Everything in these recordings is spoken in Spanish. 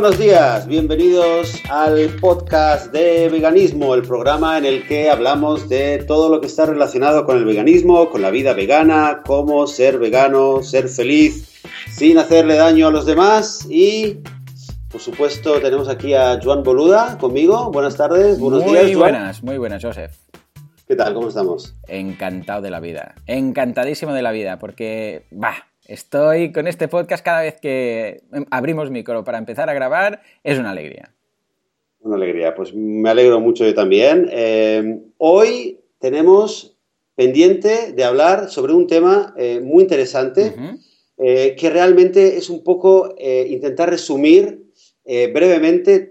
buenos días, bienvenidos al podcast de veganismo, el programa en el que hablamos de todo lo que está relacionado con el veganismo, con la vida vegana, cómo ser vegano, ser feliz sin hacerle daño a los demás y por supuesto tenemos aquí a Joan Boluda conmigo. Buenas tardes, buenos muy días. Muy buenas, muy buenas, Joseph. ¿Qué tal? ¿Cómo estamos? Encantado de la vida, encantadísimo de la vida, porque, va, Estoy con este podcast cada vez que abrimos micro para empezar a grabar, es una alegría. Una alegría, pues me alegro mucho yo también. Eh, hoy tenemos pendiente de hablar sobre un tema eh, muy interesante eh, que realmente es un poco intentar resumir brevemente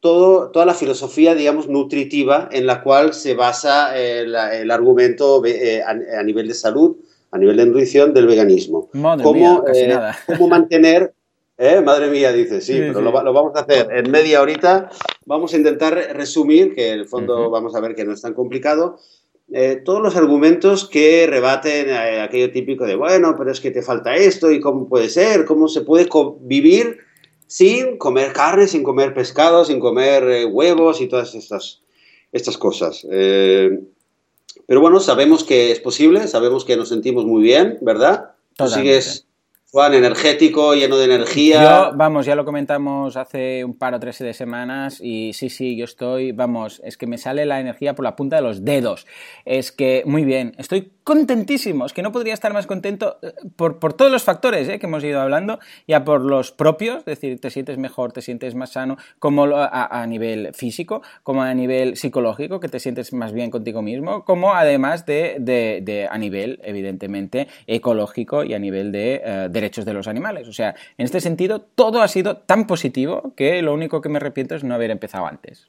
todo, toda la filosofía, digamos, nutritiva en la cual se basa el, argumento a nivel de salud a nivel de nutrición del veganismo. Madre cómo, casi eh, nada. cómo mantener, eh, madre mía, dice, sí, pero Lo, vamos a hacer en media horita. Vamos a intentar resumir, que en el fondo vamos a ver que no es tan complicado, eh, todos los argumentos que rebaten aquello típico de, bueno, pero es que te falta esto y cómo puede ser, cómo se puede vivir sin comer carne, sin comer pescado, sin comer huevos y todas estas, estas cosas. Pero bueno, sabemos que es posible, sabemos que nos sentimos muy bien, ¿verdad? Tú sigues Juan, energético, lleno de energía. Yo, vamos, ya lo comentamos hace un par o tres de semanas y sí, sí, yo estoy, vamos, es que me sale la energía por la punta de los dedos. Es que, muy bien, estoy contentísimo, es que no podría estar más contento eh, por, todos los factores eh, que hemos ido hablando, ya por los propios, es decir, te sientes mejor, te sientes más sano, como a, a nivel físico, como a nivel psicológico, que te sientes más bien contigo mismo, como además de, a nivel, evidentemente, ecológico y a nivel de uh, derechos de los animales. O sea, en este sentido, todo ha sido tan positivo que lo único que me arrepiento es no haber empezado antes.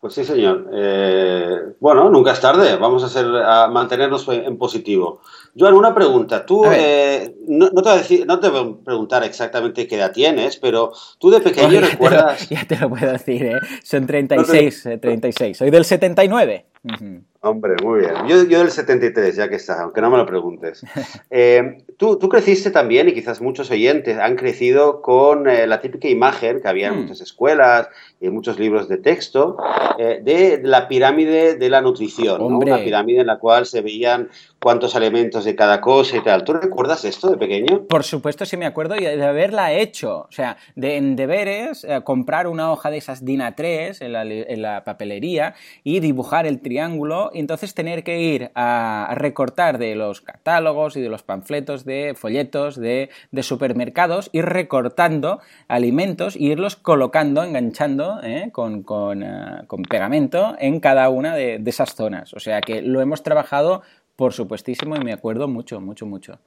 Pues sí, señor. Eh, bueno, nunca es tarde. Vamos a, hacer, a mantenernos en positivo. Joan, una pregunta. Tú, eh, no, te voy a decir, no te voy a preguntar exactamente qué edad tienes, pero tú de pequeño Oye, recuerdas... Ya te, lo, ya te, lo, puedo decir, ¿eh? Son 36, no te... 36. Soy del 79. Uh -huh. Hombre, muy bien. Yo, yo, del 73, ya que está, aunque no me lo preguntes. Eh, tú, tú, creciste también, y quizás muchos oyentes han crecido con eh, la típica imagen que había en Hmm. muchas escuelas y en muchos libros de texto eh, de la pirámide de la nutrición. ¿no? Una pirámide en la cual se veían cuántos alimentos de cada cosa y tal. ¿Tú recuerdas esto de pequeño? Por supuesto, sí me acuerdo y de haberla hecho. O sea, de, en deberes, eh, comprar una hoja de esas DIN A3 en la, en la papelería y dibujar el triángulo y entonces tener que ir a, recortar de los catálogos y de los panfletos de folletos de, de supermercados, ir recortando alimentos e irlos colocando, enganchando ¿eh? con, con, uh, con, pegamento en cada una de, de esas zonas. O sea que lo hemos trabajado por supuestísimo y me acuerdo mucho, mucho, mucho.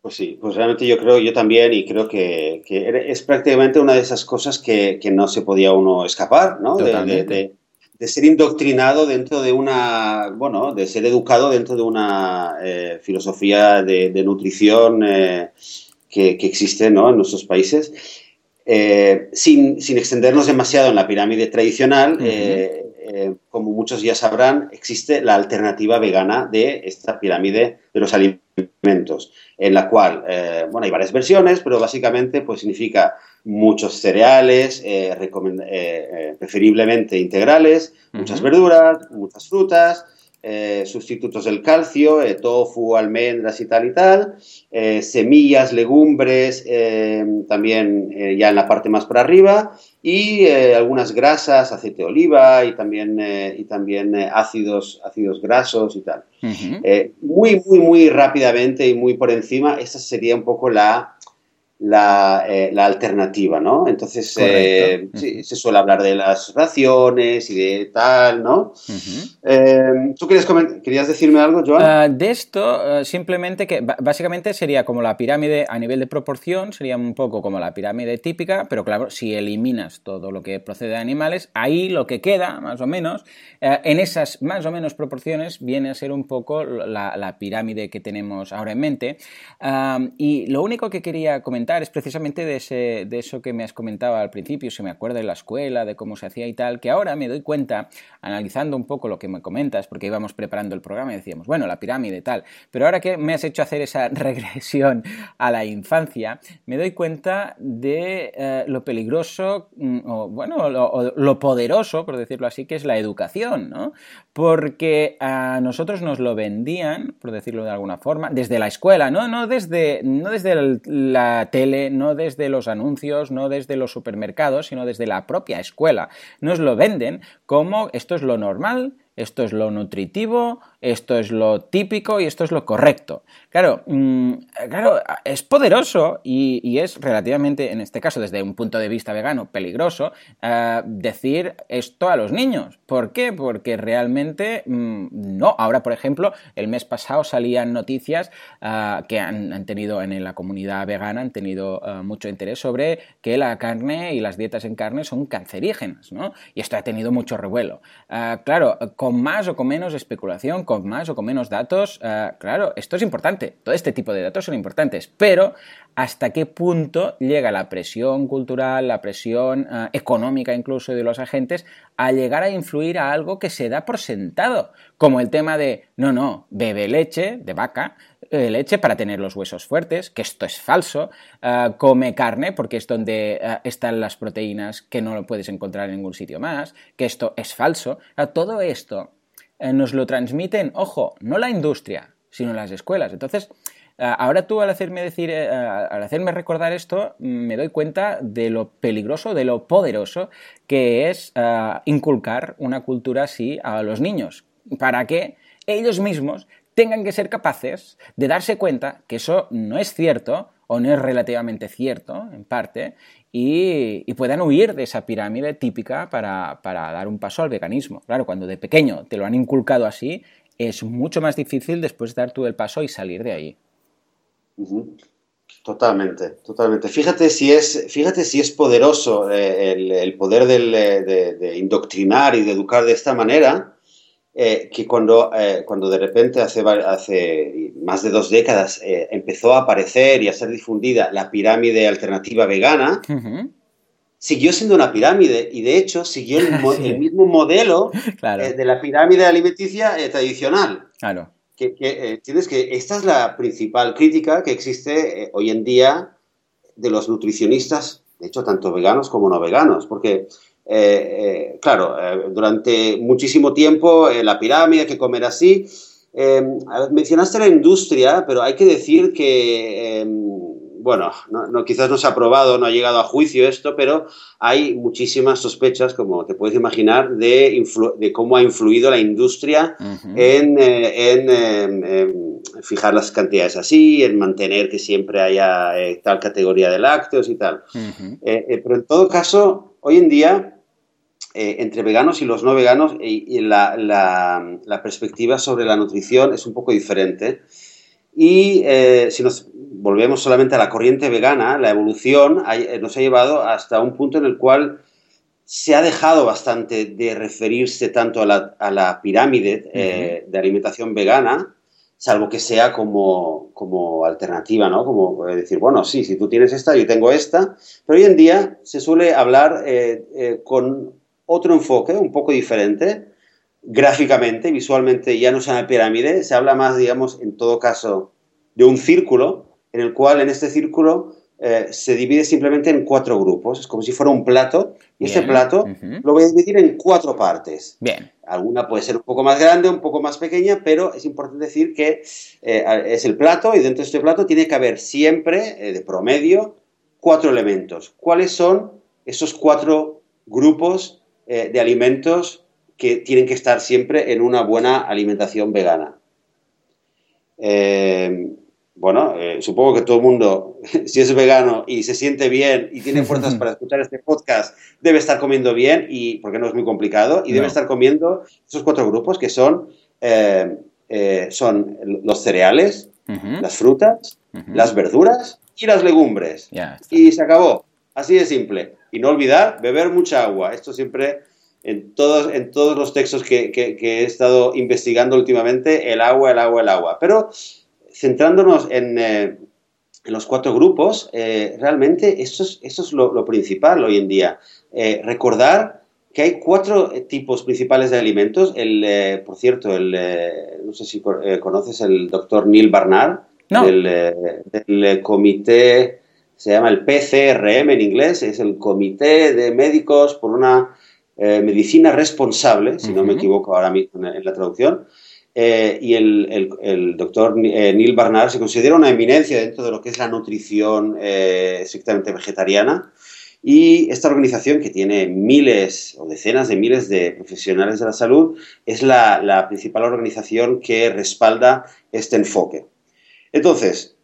Pues sí, pues realmente yo creo, yo también, y creo que, que es prácticamente una de esas cosas que, que, no se podía uno escapar, ¿no? De, de, de, ser indoctrinado dentro de una, bueno, de ser educado dentro de una eh, filosofía de, nutrición eh, que, que, existe, ¿no? En nuestros países, eh, sin, sin, extendernos demasiado en la pirámide tradicional. Uh -huh. Como muchos ya sabrán, existe la alternativa vegana de esta pirámide de los alimentos, en la cual, bueno, hay varias versiones, pero básicamente pues significa muchos cereales, eh, preferiblemente integrales, uh -huh. muchas verduras, muchas frutas, eh, sustitutos del calcio, eh, tofu, almendras y tal y tal, eh, semillas, legumbres, también ya en la parte más por arriba, y algunas grasas, aceite de oliva y también, y también ácidos, ácidos grasos y tal. Uh -huh. muy, muy, muy rápidamente y muy por encima, esta sería un poco la, la, eh, la, alternativa, ¿no? Entonces, eh, uh -huh. sí, se suele hablar de las raciones y de tal, ¿no? Uh -huh. eh, ¿Tú querías, querías, decirme algo, Joan? Uh, de esto, simplemente que básicamente sería como la pirámide a nivel de proporción, sería un poco como la pirámide típica, pero claro, si eliminas todo lo que procede de animales, ahí lo que queda, más o menos, en esas más o menos proporciones, viene a ser un poco la, la pirámide que tenemos ahora en mente. y lo único que quería comentar es precisamente de, ese, de eso que me has comentado al principio, se me acuerda de la escuela, de cómo se hacía y tal, que ahora me doy cuenta, analizando un poco lo que me comentas, porque íbamos preparando el programa y decíamos, bueno, la pirámide tal, pero ahora que me has hecho hacer esa regresión a la infancia, me doy cuenta de eh, lo peligroso, mm, o bueno, lo, poderoso, por decirlo así, que es la educación, ¿no? Porque a nosotros nos lo vendían, por decirlo de alguna forma, desde la escuela, no, no desde, no desde la no desde los anuncios, no desde los supermercados, sino desde la propia escuela. Nos lo venden como esto es lo normal, esto es lo nutritivo, esto es lo típico y esto es lo correcto. Claro, mm, claro es poderoso y, es relativamente, en este caso, desde un punto de vista vegano, peligroso eh, decir esto a los niños. ¿Por qué? Porque realmente mm, no. Ahora, por ejemplo, el mes pasado salían noticias eh, que han, tenido en la comunidad vegana, han tenido eh, mucho interés sobre que la carne y las dietas en carne son cancerígenas, ¿no? Y esto ha tenido mucho revuelo. claro, con más o con menos especulación, con más o con menos datos, eh, claro, esto es importante, todo este tipo de datos son importantes, pero hasta qué punto llega la presión cultural, la presión eh, económica incluso de los agentes a llegar a influir a algo que se da por sentado, como el tema de, no, no, bebe leche de vaca, eh, leche para tener los huesos fuertes, que esto es falso, come carne porque es donde están las proteínas que no lo puedes encontrar en ningún sitio más, que esto es falso. todo esto eh, nos lo transmiten, ojo, no la industria, sino las escuelas. Entonces, eh, ahora tú al hacerme decir, eh, al hacerme recordar esto, me doy cuenta de lo peligroso, de lo poderoso que es inculcar una cultura así a los niños, para que ellos mismos tengan que ser capaces de darse cuenta que eso no es cierto o no es relativamente cierto, en parte, y, puedan huir de esa pirámide típica para, dar un paso al veganismo. Claro, cuando de pequeño te lo han inculcado así, es mucho más difícil después dar tú el paso y salir de ahí. Totalmente, totalmente. Fíjate si es, fíjate si es poderoso eh, el, poder de, de, indoctrinar y de educar de esta manera, eh, que cuando, eh, cuando de repente hace, hace más de dos décadas eh, empezó a aparecer y a ser difundida la pirámide alternativa vegana, siguió siendo una pirámide y de hecho siguió el, mismo modelo de la pirámide alimenticia tradicional. Claro. Que, tienes que esta es la principal crítica que existe hoy en día de los nutricionistas, de hecho tanto veganos como no veganos, porque eh, eh, claro, eh, durante muchísimo tiempo la pirámide, que comer así. mencionaste la industria, pero hay que decir que bueno, no, quizás no se ha aprobado, no ha llegado a juicio esto, pero hay muchísimas sospechas, como te puedes imaginar, de, de cómo ha influido la industria en, fijar las cantidades así, en mantener que siempre haya tal categoría de lácteos y tal. pero en todo caso, hoy en día eh, entre veganos y los no veganos y, la, perspectiva sobre la nutrición es un poco diferente. Y eh, si nos volvemos solamente a la corriente vegana, la evolución eh, nos ha llevado hasta un punto en el cual se ha dejado bastante de referirse tanto a la, pirámide de alimentación vegana, salvo que sea como, como alternativa, ¿no? Como decir, bueno, sí, si tú tienes esta, yo tengo esta, pero hoy en día se suele hablar con otro enfoque, un poco diferente, gráficamente, visualmente ya no se llama pirámide, se habla más, digamos, en todo caso, de un círculo, en el cual en este círculo eh, se divide simplemente en cuatro grupos, es como si fuera un plato, y este plato lo voy a dividir en cuatro partes. Bien. Alguna puede ser un poco más grande, un poco más pequeña, pero es importante decir que eh, es el plato y dentro de este plato tiene que haber siempre, eh, de promedio, cuatro elementos. ¿Cuáles son esos cuatro grupos de alimentos que tienen que estar siempre en una buena alimentación vegana. Eh, bueno, eh, supongo que todo el mundo, si es vegano y se siente bien y tiene fuerzas para escuchar este podcast, debe estar comiendo bien, y porque no es muy complicado, y debe estar comiendo esos cuatro grupos que son, son los cereales, las frutas, las verduras y las legumbres. y se acabó. Así de simple. Y no olvidar beber mucha agua. Esto siempre, en todos, en todos los textos que, he estado investigando últimamente, el agua, el agua, el agua. Pero centrándonos en, eh, en los cuatro grupos, realmente eso es, eso es lo, principal hoy en día. recordar que hay cuatro tipos principales de alimentos. El, por cierto, el, no sé si conoces el doctor Neil Barnard, del comité se llama el PCRM en inglés, es el Comité de Médicos por una eh, Medicina Responsable, si no me equivoco ahora mismo en, la traducción, eh, y el, doctor eh, Neil Barnard se considera una eminencia dentro de lo que es la nutrición estrictamente vegetariana. Y esta organización, que tiene miles o decenas de miles de profesionales de la salud, es la, la principal organización que respalda este enfoque. Entonces,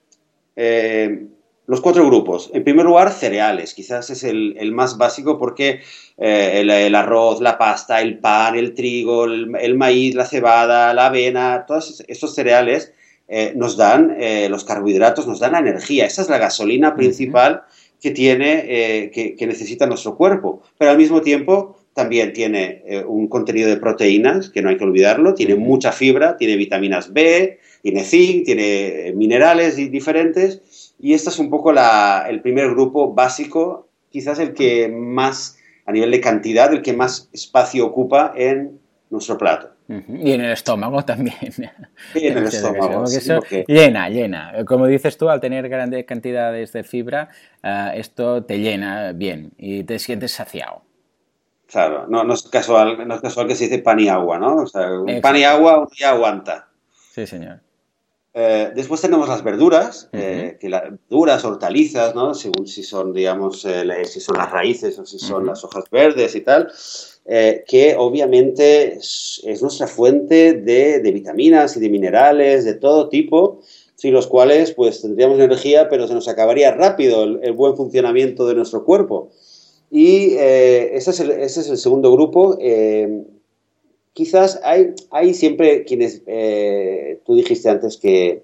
los cuatro grupos. En primer lugar, cereales. Quizás es el, más básico porque eh, el, arroz, la pasta, el pan, el trigo, el, maíz, la cebada, la avena, todos estos cereales eh, nos dan, eh, los carbohidratos nos dan energía. Esa es la gasolina principal que tiene, que, necesita nuestro cuerpo. Pero al mismo tiempo también tiene un contenido de proteínas, que no hay que olvidarlo, tiene mucha fibra, tiene vitaminas B, tiene zinc, tiene minerales diferentes y este es un poco el primer grupo básico, quizás el que más, a nivel de cantidad, el que más espacio ocupa en nuestro plato. Y en el estómago también. Y en el estómago. Llena, llena. Como dices tú, al tener grandes cantidades de fibra, eh, esto te llena bien y te sientes saciado. Claro, no, es casual, no es casual que se dice pan y agua, ¿no? O sea, un pan y agua un día aguanta. Sí, señor. Eh, después tenemos las verduras, eh, que las verduras, hortalizas, ¿no? según si son, digamos, eh, si son las raíces o si son las hojas verdes y tal, que obviamente es, nuestra fuente de, vitaminas y de minerales de todo tipo, sin los cuales pues tendríamos energía, pero se nos acabaría rápido el, buen funcionamiento de nuestro cuerpo. Y ese es, el, ese, es el, segundo grupo quizás hay, hay siempre quienes, eh, tú dijiste antes que,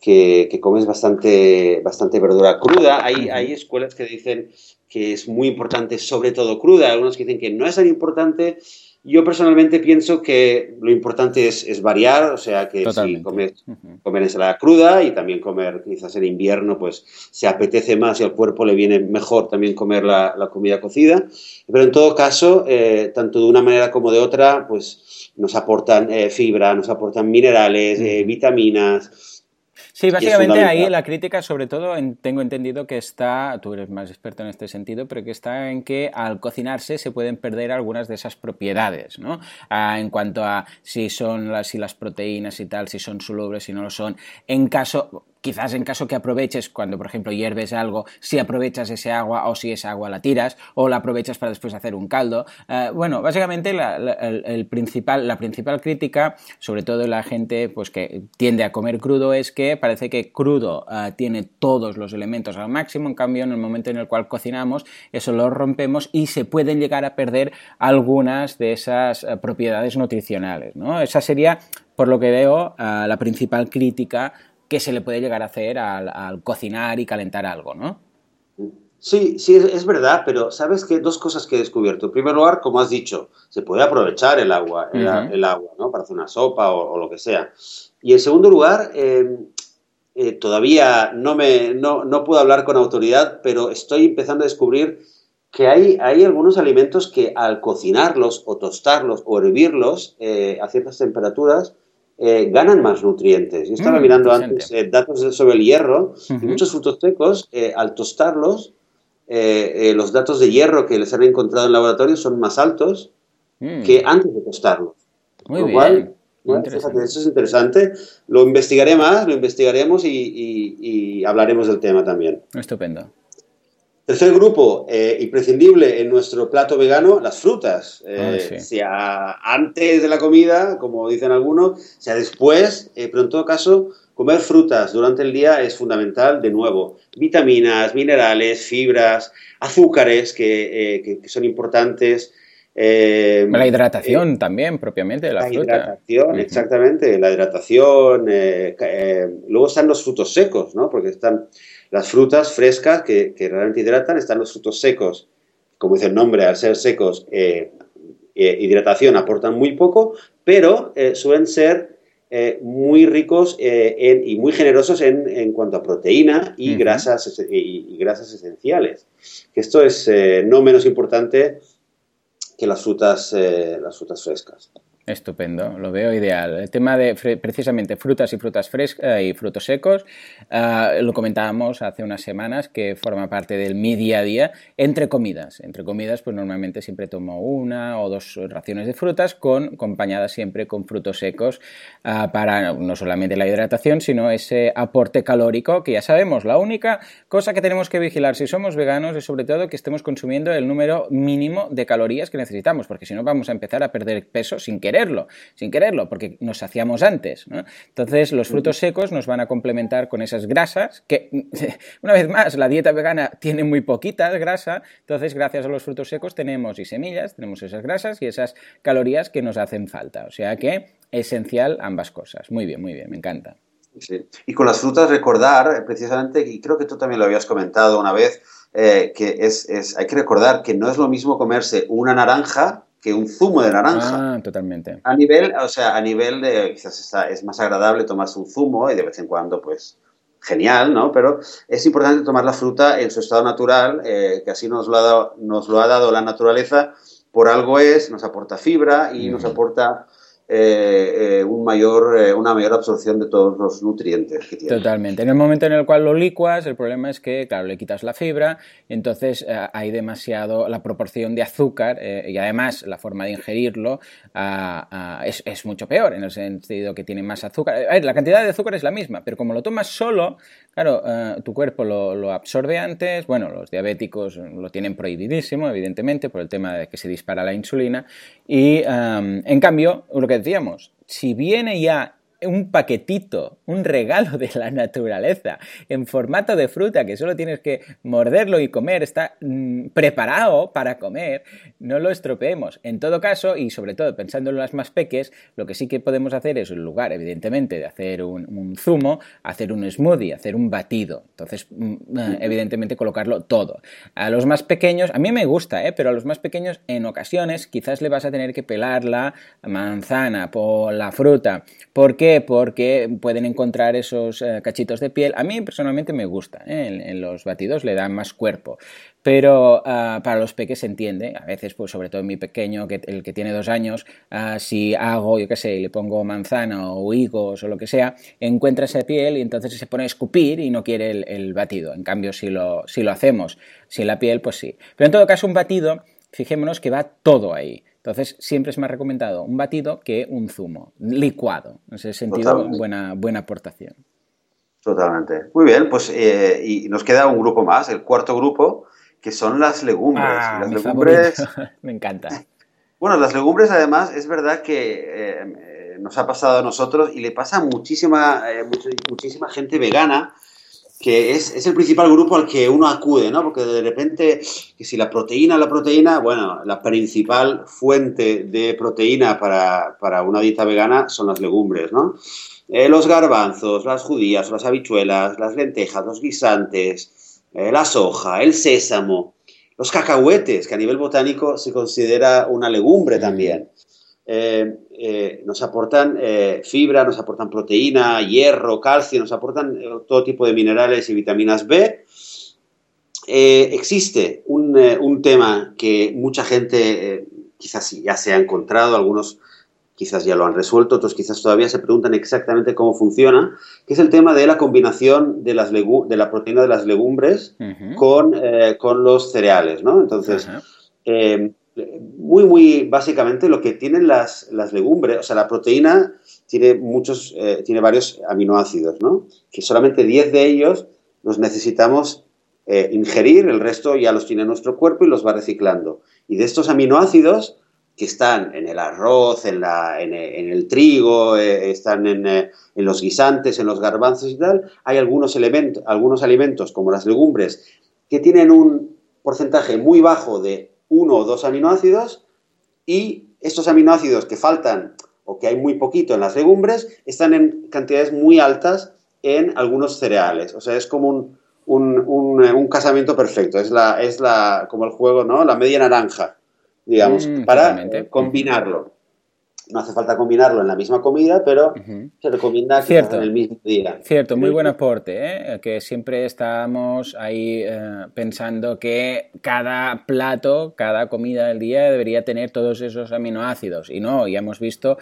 que, comes bastante, bastante verdura cruda, hay, hay escuelas que dicen que es muy importante sobre todo cruda, algunos que dicen que no es tan importante yo personalmente pienso que lo importante es, variar, o sea, que si comer, comer, ensalada cruda y también comer quizás en invierno, pues se apetece más y al cuerpo le viene mejor también comer la, comida cocida. Pero en todo caso, eh, tanto de una manera como de otra, pues nos aportan eh, fibra, nos aportan minerales, eh, vitaminas, Sí, básicamente ahí la crítica, sobre todo, tengo entendido que está, tú eres más experto en este sentido, pero que está en que al cocinarse se pueden perder algunas de esas propiedades, ¿no? Ah, en cuanto a si son las, si las proteínas y tal, si son solubles, si no lo son. En caso, quizás en caso que aproveches cuando, por ejemplo, hierves algo, si aprovechas ese agua o si esa agua la tiras o la aprovechas para después hacer un caldo. Eh, bueno, básicamente la, el, principal, la principal crítica, sobre todo la gente pues, que tiende a comer crudo, es que parece que crudo eh, tiene todos los elementos al máximo, en cambio, en el momento en el cual cocinamos, eso lo rompemos y se pueden llegar a perder algunas de esas eh, propiedades nutricionales. ¿no? Esa sería, por lo que veo, la principal crítica que se le puede llegar a hacer al, cocinar y calentar algo, ¿no? Sí, sí, es verdad, pero sabes que dos cosas que he descubierto. En primer lugar, como has dicho, se puede aprovechar el agua, el, agua, ¿no? Para hacer una sopa o, lo que sea. Y en segundo lugar, em, eh, todavía no, me, no, puedo hablar con autoridad, pero estoy empezando a descubrir que hay, hay algunos alimentos que al cocinarlos o tostarlos o hervirlos eh, a ciertas temperaturas, eh, ganan más nutrientes. Yo estaba mm, mirando antes eh, datos sobre el hierro y muchos frutos secos, eh, al tostarlos, los datos de hierro que les han encontrado en laboratorio son más altos mm. que antes de tostarlos. Muy bien. eso es interesante. Lo investigaré más, lo investigaremos y hablaremos del tema también. Estupendo. Tercer grupo, eh, imprescindible en nuestro plato vegano, las frutas. Eh, sea antes de la comida, como dicen algunos, sea después, eh, pero en todo caso, comer frutas durante el día es fundamental. De nuevo, vitaminas, minerales, fibras, azúcares que, son importantes. la hidratación también, propiamente, de la, la hidratación, exactamente, la hidratación. luego están los frutos secos, ¿no? Porque están las frutas frescas que, realmente hidratan, están los frutos secos. Como dice el nombre, al ser secos, eh, eh, hidratación aportan muy poco, pero eh, suelen ser eh, muy ricos y muy generosos en, cuanto a proteína y, grasas, y, grasas esenciales. Esto es no menos importante que las frutas, las frutas frescas. Estupendo, lo veo ideal. El tema de precisamente frutas y frutas frescas eh, y frutos secos, ah, lo comentábamos hace unas semanas que forma parte del mi día a día entre comidas. Entre comidas, pues normalmente siempre tomo una o dos raciones de frutas con acompañadas siempre con frutos secos ah, para no solamente la hidratación, sino ese aporte calórico que ya sabemos, la única cosa que tenemos que vigilar si somos veganos es sobre todo que estemos consumiendo el número mínimo de calorías que necesitamos, porque si no vamos a empezar a perder peso sin querer quererlo, sin quererlo, porque nos hacíamos antes. Entonces, los frutos secos nos van a complementar con esas grasas, que, una vez más, la dieta vegana tiene muy poquita grasa, entonces, gracias a los frutos secos tenemos y semillas, tenemos esas grasas y esas calorías que nos hacen falta. O sea que, esencial ambas cosas. Muy bien, muy bien, me encanta. Y con las frutas recordar, eh, precisamente, y creo que tú también lo habías comentado una vez, eh, que es, hay que recordar que no es lo mismo comerse una naranja que un zumo de naranja. Ah, totalmente. A nivel, o sea, a nivel de, quizás es más agradable tomarse un zumo y de vez en cuando, pues, genial, ¿no? Pero es importante tomar la fruta en su estado natural, eh, que así nos lo, ha dado, nos lo ha dado la naturaleza, por algo es, nos aporta fibra y nos aporta eh, eh, un mayor, eh, una mayor absorción de todos los nutrientes que tiene. Totalmente. En el momento en el cual lo licuas, el problema es que, claro, le quitas la fibra, entonces hay demasiado, la proporción de azúcar y además la forma de ingerirlo es, es, mucho peor, en el sentido que tiene más azúcar. La cantidad de azúcar es la misma, pero como lo tomas solo, claro, tu cuerpo lo, lo absorbe antes, bueno, los diabéticos lo tienen prohibidísimo, evidentemente, por el tema de que se dispara la insulina, y en cambio, lo que decíamos, si viene ya un paquetito, un regalo de la naturaleza en formato de fruta que solo tienes que morderlo y comer, está mm, preparado para comer, no lo estropeemos. En todo caso, y sobre todo pensando en las más peques, lo que sí que podemos hacer es, en lugar, evidentemente, de hacer un, zumo, hacer un smoothie, hacer un batido. Entonces, mm, eh, evidentemente, colocarlo todo. A los más pequeños, a mí me gusta, ¿eh? pero a los más pequeños, en ocasiones, quizás le vas a tener que pelar la manzana por la fruta. ¿Por Porque pueden encontrar esos eh, cachitos de piel. A mí personalmente me gusta, ¿eh? en, los batidos le dan más cuerpo. Pero ah, para los peques se entiende, a veces, pues sobre todo mi pequeño, que, el que tiene dos años, ah, si hago, yo qué sé, le pongo manzana o higos o lo que sea, encuentra esa piel y entonces se pone a escupir y no quiere el, batido. En cambio, si lo, si lo hacemos sin la piel, pues sí. Pero en todo caso, un batido, fijémonos que va todo ahí. Entonces, siempre es más recomendado un batido que un zumo, licuado. En ese sentido, buena, buena aportación. Totalmente. Muy bien, pues eh, y nos queda un grupo más, el cuarto grupo, que son las legumbres. Ah, las legumbres. Me encanta. Bueno, las legumbres, además, es verdad que eh, nos ha pasado a nosotros y le pasa a muchísima, eh, muchísima gente vegana que es, el principal grupo al que uno acude, ¿no? Porque de repente, que si la proteína, la proteína, bueno, la principal fuente de proteína para, una dieta vegana son las legumbres, ¿no? Eh, los garbanzos, las judías, las habichuelas, las lentejas, los guisantes, eh, la soja, el sésamo, los cacahuetes, que a nivel botánico se considera una legumbre también. Eh, eh, nos aportan eh, fibra, nos aportan proteína, hierro, calcio, nos aportan todo tipo de minerales y vitaminas B. existe un, tema que mucha gente quizás ya se ha encontrado, algunos quizás ya lo han resuelto, otros quizás todavía se preguntan exactamente cómo funciona, que es el tema de la combinación de, las de la proteína de las legumbres con, los cereales, ¿no? Entonces, muy, muy básicamente lo que tienen las, legumbres, o sea, la proteína tiene muchos, eh, tiene varios aminoácidos, ¿no? Que solamente 10 de ellos los necesitamos eh, ingerir, el resto ya los tiene nuestro cuerpo y los va reciclando. Y de estos aminoácidos que están en el arroz, en, la, en, el trigo, eh, están en, en, los guisantes, en los garbanzos y tal, hay algunos, elementos, algunos alimentos como las legumbres que tienen un porcentaje muy bajo de uno o dos aminoácidos y estos aminoácidos que faltan o que hay muy poquito en las legumbres están en cantidades muy altas en algunos cereales. O sea, es como un, un, casamiento perfecto. Es, la, es la, como el juego, ¿no? La media naranja, digamos, mm, para combinarlo. No hace falta combinarlo en la misma comida, pero se recomienda que en el mismo día. Cierto, muy buen aporte, ¿eh? que siempre estamos ahí eh, pensando que cada plato, cada comida del día debería tener todos esos aminoácidos. Y no, ya hemos visto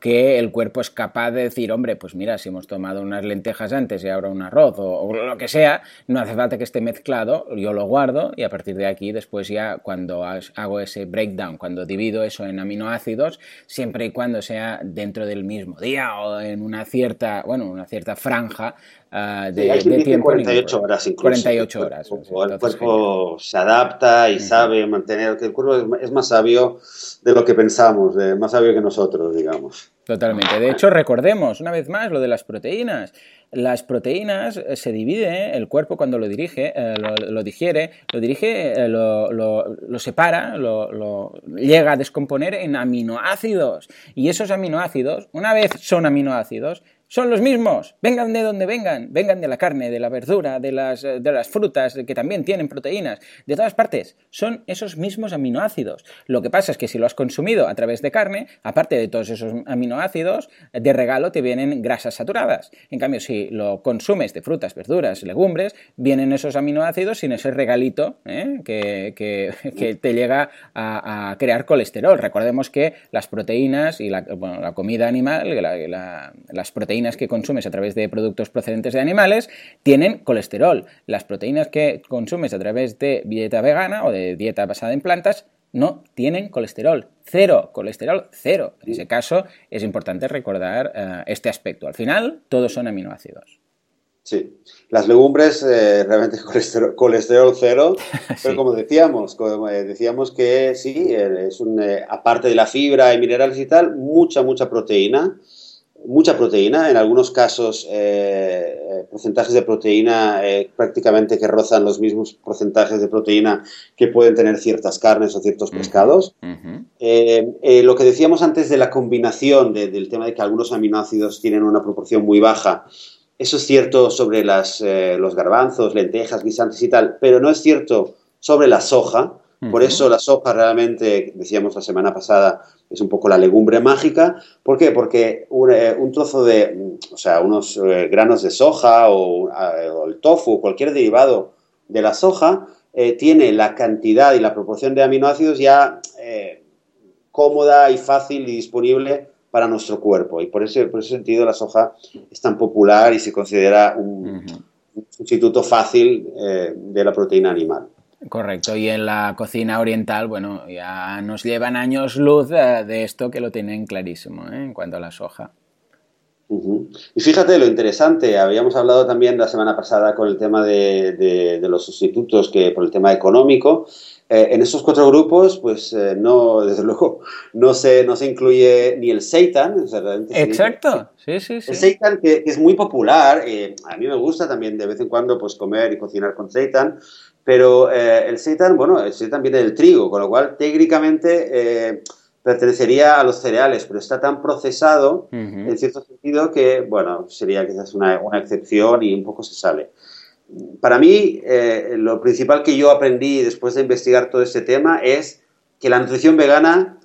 que el cuerpo es capaz de decir, hombre, pues mira, si hemos tomado unas lentejas antes y ahora un arroz o, lo que sea, no hace falta que esté mezclado, yo lo guardo y a partir de aquí después ya cuando hago ese breakdown, cuando divido eso en aminoácidos, siempre y cuando sea dentro del mismo día o en una cierta, bueno, una cierta franja uh, de, sí, de tiempo. 48 horas incluso. 48 horas. El cuerpo, el cuerpo se adapta y uh -huh. sabe mantener, que el cuerpo es más sabio de lo que pensamos, más sabio que nosotros, digamos. Totalmente. De hecho, recordemos una vez más lo de las proteínas. Las proteínas se divide, el cuerpo cuando lo dirige, eh, lo, lo, digiere, lo dirige, eh, lo, lo, separa, lo, llega a descomponer en aminoácidos. Y esos aminoácidos, una vez son aminoácidos, son los mismos, vengan de donde vengan, vengan de la carne, de la verdura, de las, de las frutas, que también tienen proteínas, de todas partes, son esos mismos aminoácidos. Lo que pasa es que si lo has consumido a través de carne, aparte de todos esos aminoácidos, de regalo te vienen grasas saturadas. En cambio, si lo consumes de frutas, verduras, legumbres, vienen esos aminoácidos sin ese regalito ¿eh? que, que, te llega a, crear colesterol. Recordemos que las proteínas y la, bueno, la comida animal, la, la, las proteínas que consumes a través de productos procedentes de animales tienen colesterol. Las proteínas que consumes a través de dieta vegana o de dieta basada en plantas no tienen colesterol. Cero, colesterol cero. En ese caso es importante recordar uh, este aspecto. Al final, todos son aminoácidos. Sí, las legumbres eh, realmente colesterol, colesterol cero, pero como decíamos, como eh, decíamos que sí, eh, es un, aparte de la fibra y minerales y tal, mucha, mucha proteína mucha proteína, en algunos casos eh, porcentajes de proteína eh, prácticamente que rozan los mismos porcentajes de proteína que pueden tener ciertas carnes o ciertos pescados. Uh -huh. eh, lo que decíamos antes de la combinación de, del tema de que algunos aminoácidos tienen una proporción muy baja, eso es cierto sobre las, eh, los garbanzos, lentejas, guisantes y tal, pero no es cierto sobre la soja. Por eso la soja realmente, decíamos la semana pasada, es un poco la legumbre mágica. ¿Por qué? Porque un, eh, un trozo de, o sea, unos eh, granos de soja o, eh, o, el tofu cualquier derivado de la soja eh, tiene la cantidad y la proporción de aminoácidos ya cómoda y fácil y disponible para nuestro cuerpo. Y por ese, por ese sentido la soja es tan popular y se considera un, uh -huh. un sustituto fácil de la proteína animal. Correcto, y en la cocina oriental, bueno, ya nos llevan años luz de, de esto que lo tienen clarísimo ¿eh? en cuanto a la soja. Uh -huh. Y fíjate lo interesante, habíamos hablado también la semana pasada con el tema de, de, de los sustitutos que por el tema económico. Eh, en esos cuatro grupos, pues eh, no, desde luego, no se, no se incluye ni el seitan. O sea, Exacto, sí, sí, sí. El seitan que, que es muy popular, eh, a mí me gusta también de vez en cuando pues comer y cocinar con seitan, pero eh, el seitan, bueno, el seitan viene del trigo, con lo cual técnicamente eh, pertenecería a los cereales, pero está tan procesado, uh -huh. en cierto sentido, que, bueno, sería quizás una, una, excepción y un poco se sale. Para mí, eh, lo principal que yo aprendí después de investigar todo este tema es que la nutrición vegana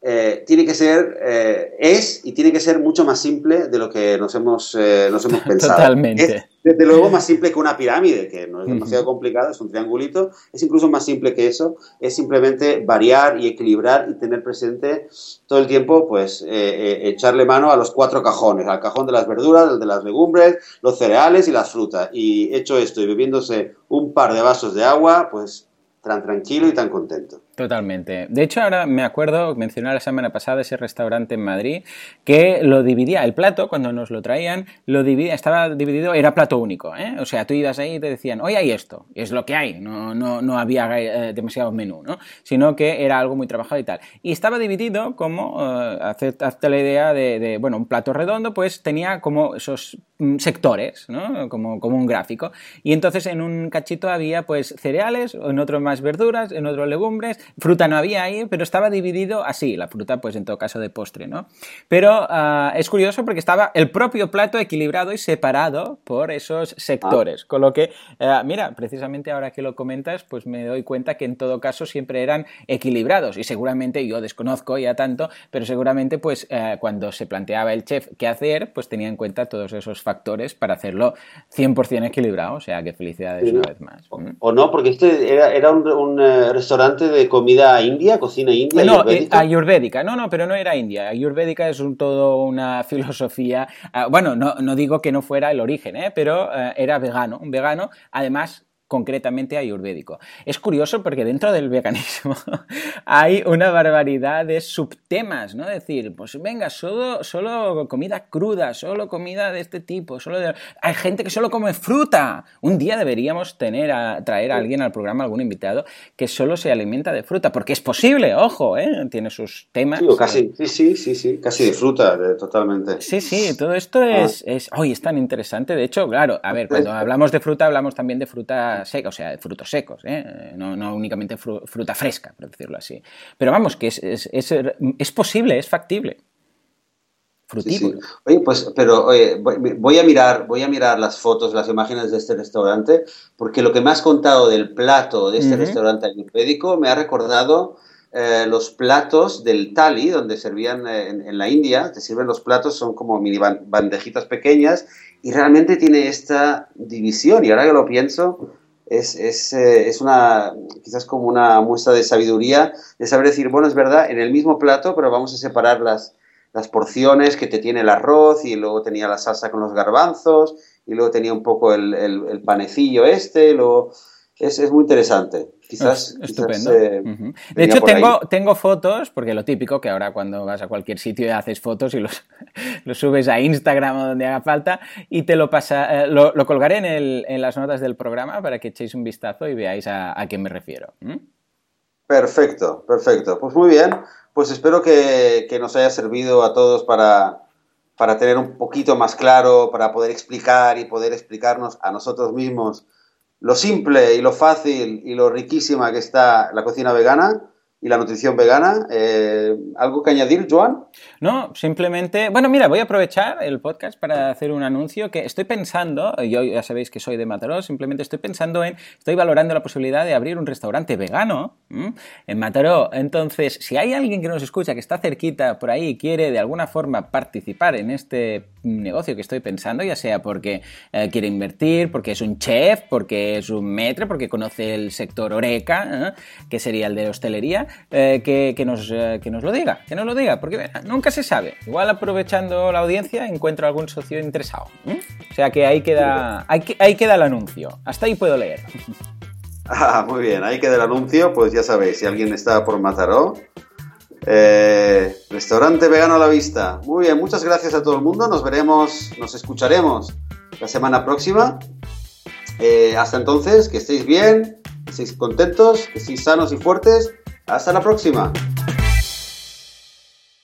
eh, tiene que ser, eh, es y tiene que ser mucho más simple de lo que nos hemos, eh, nos hemos pensado. Totalmente. Es, desde luego más simple que una pirámide, que no es demasiado complicado, es un triangulito, es incluso más simple que eso, es simplemente variar y equilibrar y tener presente todo el tiempo, pues, eh, eh, echarle mano a los cuatro cajones, al cajón de las verduras, el de las legumbres, los cereales y las frutas. Y hecho esto y bebiéndose un par de vasos de agua, pues tan tranquilo y tan contento. Totalmente. De hecho, ahora me acuerdo, mencioné la semana pasada ese restaurante en Madrid que lo dividía, el plato, cuando nos lo traían, lo dividía, estaba dividido, era plato único. ¿eh? O sea, tú ibas ahí y te decían, hoy hay esto, es lo que hay, no, no, no había eh, demasiado menú, ¿no? sino que era algo muy trabajado y tal. Y estaba dividido como, eh, hazte la idea de, de, bueno, un plato redondo, pues tenía como esos mm, sectores, ¿no? Como, como un gráfico. Y entonces en un cachito había pues cereales, en otro más verduras, en otro legumbres, fruta no había ahí, pero estaba dividido así, la fruta pues en todo caso de postre, ¿no? Pero ah, es curioso porque estaba el propio plato equilibrado y separado por esos sectores, con lo que, eh, mira, precisamente ahora que lo comentas, pues me doy cuenta que en todo caso siempre eran equilibrados y seguramente yo desconozco ya tanto, pero seguramente pues eh, cuando se planteaba el chef qué hacer, pues tenía en cuenta todos esos factores para hacerlo 100% equilibrado, o sea que felicidades una vez más. O, no, porque este era, un, eh, restaurante de comida india, cocina india. No, ayurvédica. ayurvédica, no, no, pero no era india. Ayurvédica es un, todo una filosofía, ah, bueno, no, no digo que no fuera el origen, ¿eh? pero eh, era vegano, un vegano, además concretamente ayurvédico. Es curioso porque dentro del veganismo hay una barbaridad de subtemas, ¿no? Decir, pues venga, solo, solo comida cruda, solo comida de este tipo, solo hay gente que solo come fruta. Un día deberíamos tener a traer a alguien al programa, algún invitado, que solo se alimenta de fruta, porque es posible, ojo, ¿eh? Tiene sus temas. Sí, casi, sí, sí, sí, sí, casi de fruta, totalmente. Sí, sí, todo esto ah. es, es, hoy es tan interesante. De hecho, claro, a ver, cuando hablamos de fruta, hablamos también de fruta seca, o sea, frutos secos, ¿eh? no, no, únicamente fruta fresca, por decirlo así. Pero vamos, que es, es, es, posible, es factible. Frutívoro. Oye, pues, pero voy a mirar, voy a mirar las fotos, las imágenes de este restaurante, porque lo que me has contado del plato de este restaurante ayurvédico me ha recordado eh, los platos del tali, donde servían eh, en, la India, te sirven los platos, son como mini bandejitas pequeñas, y realmente tiene esta división, y ahora que lo pienso, es, es, eh, es, una, quizás como una muestra de sabiduría, de saber decir, bueno, es verdad, en el mismo plato, pero vamos a separar las, las porciones que te tiene el arroz y luego tenía la salsa con los garbanzos y luego tenía un poco el, el, panecillo este, luego... Es, es, muy interesante. Quizás. estupendo. Eh, de hecho, tengo, tengo fotos, porque lo típico que ahora cuando vas a cualquier sitio y haces fotos y los, los subes a Instagram o donde haga falta y te lo pasa. Eh, lo, lo, colgaré en, el, en, las notas del programa para que echéis un vistazo y veáis a, a qué me refiero. Perfecto, perfecto. Pues muy bien. Pues espero que, que nos haya servido a todos para, para tener un poquito más claro, para poder explicar y poder explicarnos a nosotros mismos lo simple y lo fácil y lo riquísima que está la cocina vegana y la nutrición vegana. Eh, ¿Algo que añadir, Joan? No, simplemente, bueno, mira, voy a aprovechar el podcast para hacer un anuncio que estoy pensando, yo ya sabéis que soy de Mataró, simplemente estoy pensando en, estoy valorando la posibilidad de abrir un restaurante vegano en Mataró. Entonces, si hay alguien que nos escucha, que está cerquita por ahí y quiere de alguna forma participar en este negocio que estoy pensando, ya sea porque eh, quiere invertir, porque es un chef, porque es un metre, porque conoce el sector oreca, ¿eh? que sería el de hostelería, eh, que, nos, que nos lo diga, que nos lo diga, porque nunca se sabe. Igual aprovechando la audiencia encuentro algún socio interesado. O sea que ahí queda, ahí, ahí queda el anuncio. Hasta ahí puedo leer. Ah, muy bien, ahí queda el anuncio, pues ya sabéis, si alguien está por Mataró, eh, restaurante vegano a la vista. Muy bien, muchas gracias a todo el mundo. Nos veremos, nos escucharemos la semana próxima. Eh, hasta entonces, que estéis bien, que estéis contentos, que estéis sanos y fuertes. Hasta la próxima.